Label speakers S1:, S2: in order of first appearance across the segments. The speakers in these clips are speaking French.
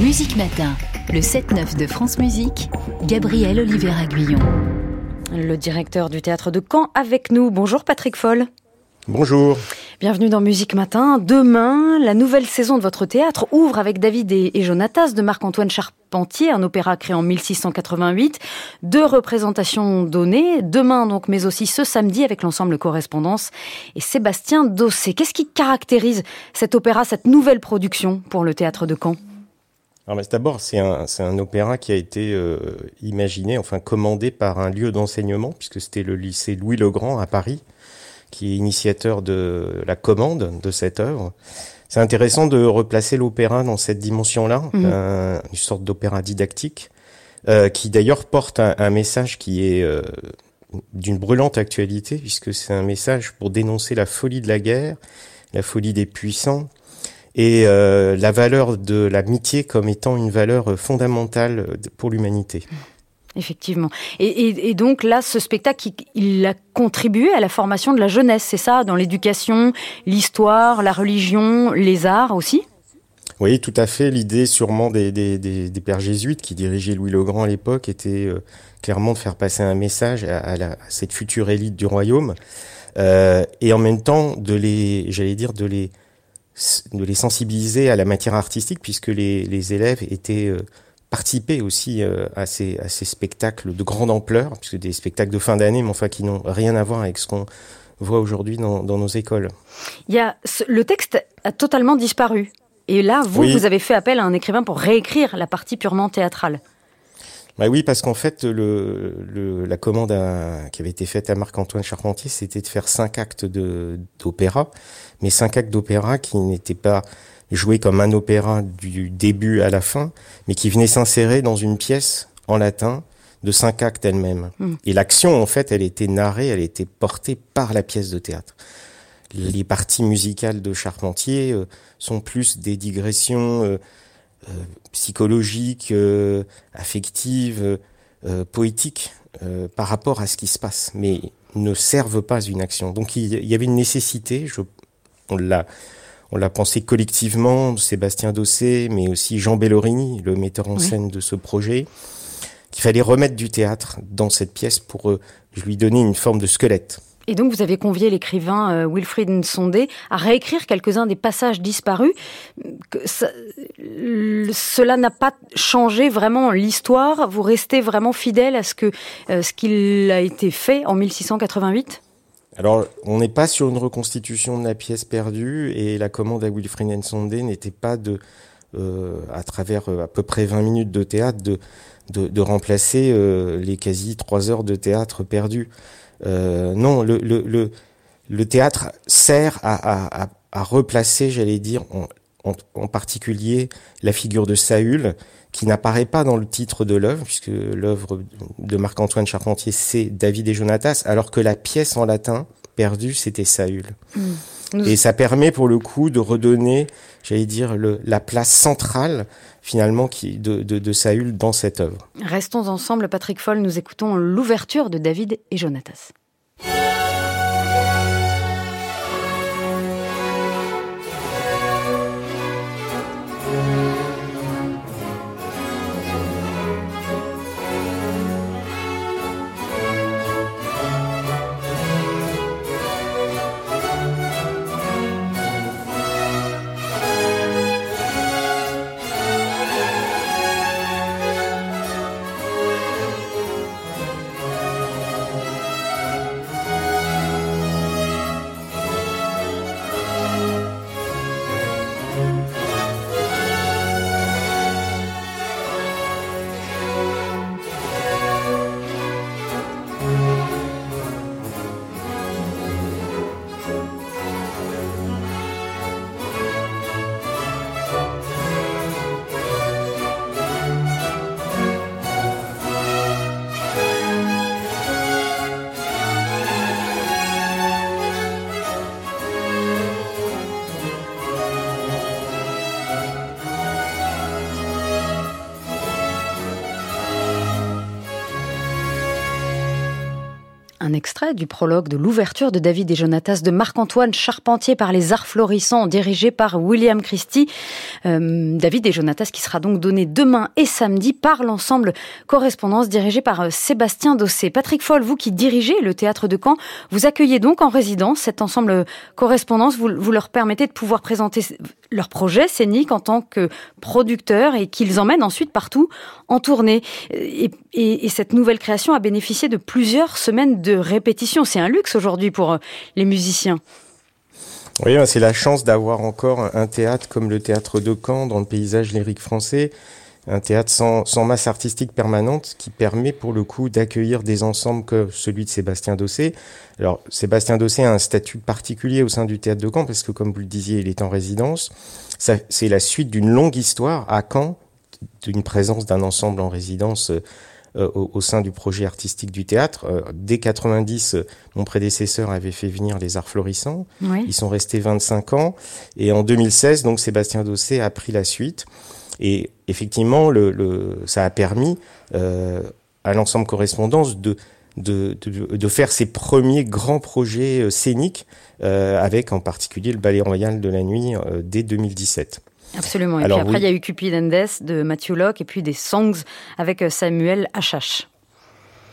S1: Musique Matin, le 7-9 de France Musique, Gabriel Oliver Aguillon.
S2: Le directeur du théâtre de Caen avec nous. Bonjour Patrick Foll.
S3: Bonjour.
S2: Bienvenue dans Musique Matin. Demain, la nouvelle saison de votre théâtre ouvre avec David et, Jonatas de Marc-Antoine Charpentier, un opéra créé en 1688. Deux représentations données, demain donc, mais aussi ce samedi avec l'ensemble Correspondance et Sébastien Dossé. Qu'est-ce qui caractérise cet opéra, cette nouvelle production pour le théâtre de Caen?
S3: D'abord, c'est un, opéra qui a été euh, imaginé, enfin commandé par un lieu d'enseignement, puisque c'était le lycée Louis-le-Grand à Paris, qui est initiateur de la commande de cette œuvre. C'est intéressant de replacer l'opéra dans cette dimension-là, mhm. une sorte d'opéra didactique, euh, qui d'ailleurs porte un, message qui est euh, d'une brûlante actualité, puisque c'est un message pour dénoncer la folie de la guerre, la folie des puissants, et euh, la valeur de l'amitié comme étant une valeur fondamentale pour l'humanité.
S2: Effectivement. Et, donc là, ce spectacle, il, a contribué à la formation de la jeunesse, c'est ça, dans l'éducation, l'histoire, la religion, les arts aussi?
S3: Oui, tout à fait. L'idée sûrement des, pères jésuites qui dirigeaient Louis le Grand à l'époque était euh, clairement de faire passer un message à, cette future élite du royaume euh, et en même temps de les, j'allais dire, de les, de les sensibiliser à la matière artistique puisque les, élèves étaient euh, participer aussi euh, à, ces, à ces spectacles de grande ampleur, puisque des spectacles de fin d'année, mais enfin qui n'ont rien à voir avec ce qu'on voit aujourd'hui dans, dans, nos écoles.
S2: Il y a, le texte a totalement disparu. Et là, vous, vous avez fait appel à un écrivain pour réécrire la partie purement théâtrale.
S3: Bah oui, parce qu'en fait, le, le, la commande qui avait été faite à Marc-Antoine Charpentier, c'était de faire cinq actes d'opéra, mais cinq actes d'opéra qui n'étaient pas joué comme un opéra du début à la fin, mais qui venait s'insérer dans une pièce en latin de cinq actes elle-même. Hmm. Et l'action, en fait, elle était narrée, elle était portée par la pièce de théâtre. Les parties musicales de Charpentier euh, sont plus des digressions euh, euh, psychologiques, affectives, poétiques par rapport à ce qui se passe, mais ne servent pas une action. Donc il y avait une nécessité, je, on l'a on l'a pensé collectivement, Sébastien Dossé, mais aussi Jean Bellorini, le metteur en scène de ce projet, qu'il fallait remettre du théâtre dans cette pièce pour euh, lui donner une forme de squelette.
S2: Et donc vous avez convié l'écrivain euh, Wilfried Nsondé à réécrire quelques-uns des passages disparus. cela n'a pas changé vraiment l'histoire. Vous restez vraiment fidèle à ce que euh, ce qu'il a été fait en 1688
S3: alors, on n'est pas sur une reconstitution de la pièce perdue et la commande à Wilfried Nsondé n'était pas de, euh, à travers à peu près 20 minutes de théâtre, de, de, remplacer euh, les quasi trois heures de théâtre perdu. non, le, le, le, théâtre sert à, à, à replacer, j'allais dire, en, en, particulier la figure de Saül, qui n'apparaît pas dans le titre de l'œuvre, puisque l'œuvre de Marc-Antoine Charpentier, c'est David et Jonatas, alors que la pièce en latin, perdue, c'était Saül. Et ça permet pour le coup de redonner, j'allais dire, la place centrale finalement de Saül dans cette œuvre.
S2: Restons ensemble, Patrick Foll, nous écoutons l'ouverture de David et Jonatas. Un extrait du prologue de l'ouverture de David et Jonatas de Marc-Antoine Charpentier par les Arts Florissants, dirigé par William Christie. Euh, David et Jonatas qui sera donc donné demain et samedi par l'ensemble Correspondance dirigé par euh, Sébastien Dossé. Patrick Foll, vous qui dirigez le théâtre de Caen, vous accueillez donc en résidence cet ensemble Correspondance. Vous, vous leur permettez de pouvoir présenter leur projet scénique en tant que producteur et qu'ils emmènent ensuite partout en tournée. Et, et, et, cette nouvelle création a bénéficié de plusieurs semaines de répétition. C'est un luxe aujourd'hui pour euh, les musiciens.
S3: Oui, c'est la chance d'avoir encore un théâtre comme le théâtre de Caen dans le paysage lyrique français, un théâtre sans, sans masse artistique permanente qui permet pour le coup d'accueillir des ensembles comme celui de Sébastien Dossé. Alors Sébastien Dossé a un statut particulier au sein du théâtre de Caen parce que comme vous le disiez, il est en résidence. C'est la suite d'une longue histoire à Caen d'une présence d'un ensemble en résidence euh, au, au, sein du projet artistique du théâtre. Euh, dès 90, mon prédécesseur avait fait venir les Arts Florissants.
S2: Oui.
S3: Ils sont restés 25 ans. Et en 2016, donc Sébastien Dossé a pris la suite. Et effectivement, le, le ça a permis euh, à l'ensemble correspondance de, de, de, de, faire ses premiers grands projets euh, scéniques, euh, avec en particulier le Ballet Royal de la Nuit euh, dès 2017.
S2: Absolument. Et Alors, puis après, oui. il y a eu Cupid and Death de Matthew Locke et puis des Songs avec Samuel Achache.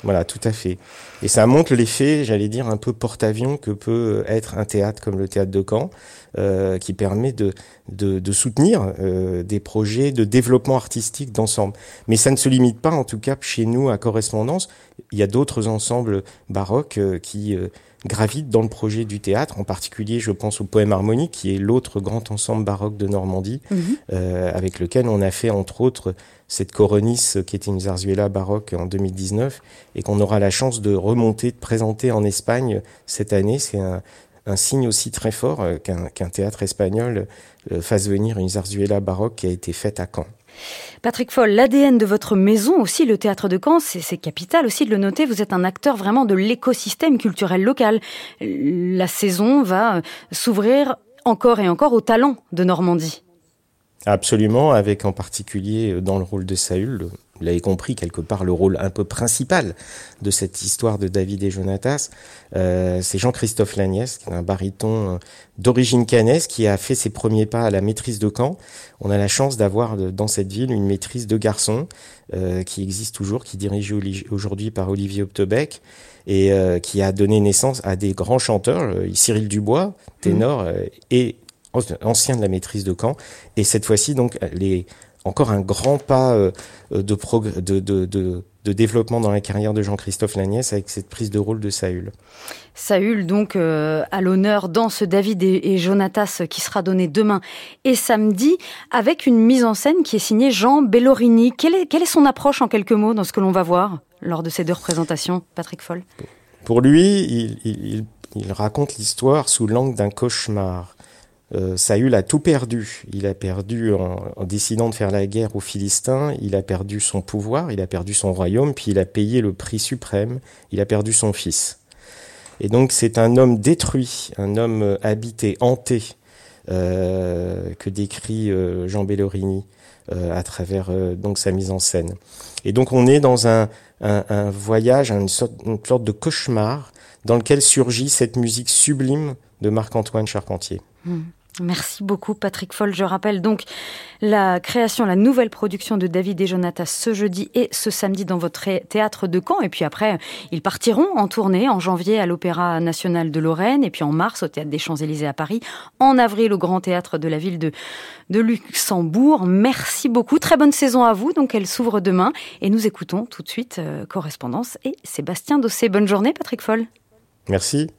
S3: Voilà, tout à fait. Et ça montre l'effet, j'allais dire, un peu porte-avions que peut être un théâtre comme le théâtre de Caen, euh, qui permet de, soutenir euh, des projets de développement artistique d'ensemble. Mais ça ne se limite pas, en tout cas, chez nous, à correspondance. Il y a d'autres ensembles baroques euh, qui gravitent dans le projet du théâtre. En particulier, je pense au Poème harmonique, qui est l'autre grand ensemble baroque de Normandie,
S2: Mhm.
S3: mmh. euh, avec lequel on a fait, entre autres, cette Coronis, qui était une zarzuela baroque en 2019, et qu'on aura la chance de remonter, de présenter en Espagne cette année. C'est un, un, signe aussi très fort euh, qu'un qu théâtre espagnol euh, fasse venir une zarzuela baroque qui a été faite à Caen.
S2: Patrick Foll, l'ADN de votre maison aussi, le théâtre de Caen, c'est capital aussi de le noter. Vous êtes un acteur vraiment de l'écosystème culturel local. La saison va s'ouvrir encore et encore au talent de Normandie.
S3: Absolument, avec en particulier dans le rôle de Saül, vous l'avez compris, quelque part le rôle un peu principal de cette histoire de David et Jonatas. Euh, c'est Jean-Christophe Lagnès, qui est un baryton d'origine canaise, qui a fait ses premiers pas à la maîtrise de Caen. On a la chance d'avoir dans cette ville une maîtrise de garçon euh, qui existe toujours, qui est dirigée aujourd'hui par Olivier Optebec et euh, qui a donné naissance à des grands chanteurs, euh, Cyril Dubois, ténor, mmh. et ancien de la maîtrise de Caen. Et cette fois-ci, donc, les, encore un grand pas euh, de, de, de, de, de développement dans la carrière de Jean-Christophe Lagnès avec cette prise de rôle de Saül.
S2: Saül, donc, euh, à l'honneur dans ce David et, et, Jonatas qui sera donné demain et samedi, avec une mise en scène qui est signée Jean Bellorini. Quelle est, quelle est son approche en quelques mots dans ce que l'on va voir lors de ces deux représentations, Patrick Foll?
S3: Pour lui, il, il, il raconte l'histoire sous l'angle d'un cauchemar. Euh, Saül a tout perdu. Il a perdu en, décidant de faire la guerre aux Philistins, il a perdu son pouvoir, il a perdu son royaume, puis il a payé le prix suprême, il a perdu son fils. Et donc c'est un homme détruit, un homme habité, hanté, euh, que décrit euh, Jean Bellorini euh, à travers donc sa mise en scène. Et donc on est dans un, voyage, une sorte, de cauchemar dans lequel surgit cette musique sublime de Marc-Antoine Charpentier.
S2: Mmh. Merci beaucoup Patrick Foll. Je rappelle donc la création, la nouvelle production de David et Jonatas ce jeudi et ce samedi dans votre théâtre de Caen. Et puis après, ils partiront en tournée en janvier à l'Opéra national de Lorraine et puis en mars au Théâtre des Champs-Élysées à Paris, en avril au Grand Théâtre de la ville de, de Luxembourg. Merci beaucoup. Très bonne saison à vous. Donc elle s'ouvre demain et nous écoutons tout de suite euh, Correspondance et Sébastien Dossé. Bonne journée Patrick Foll.
S3: Merci.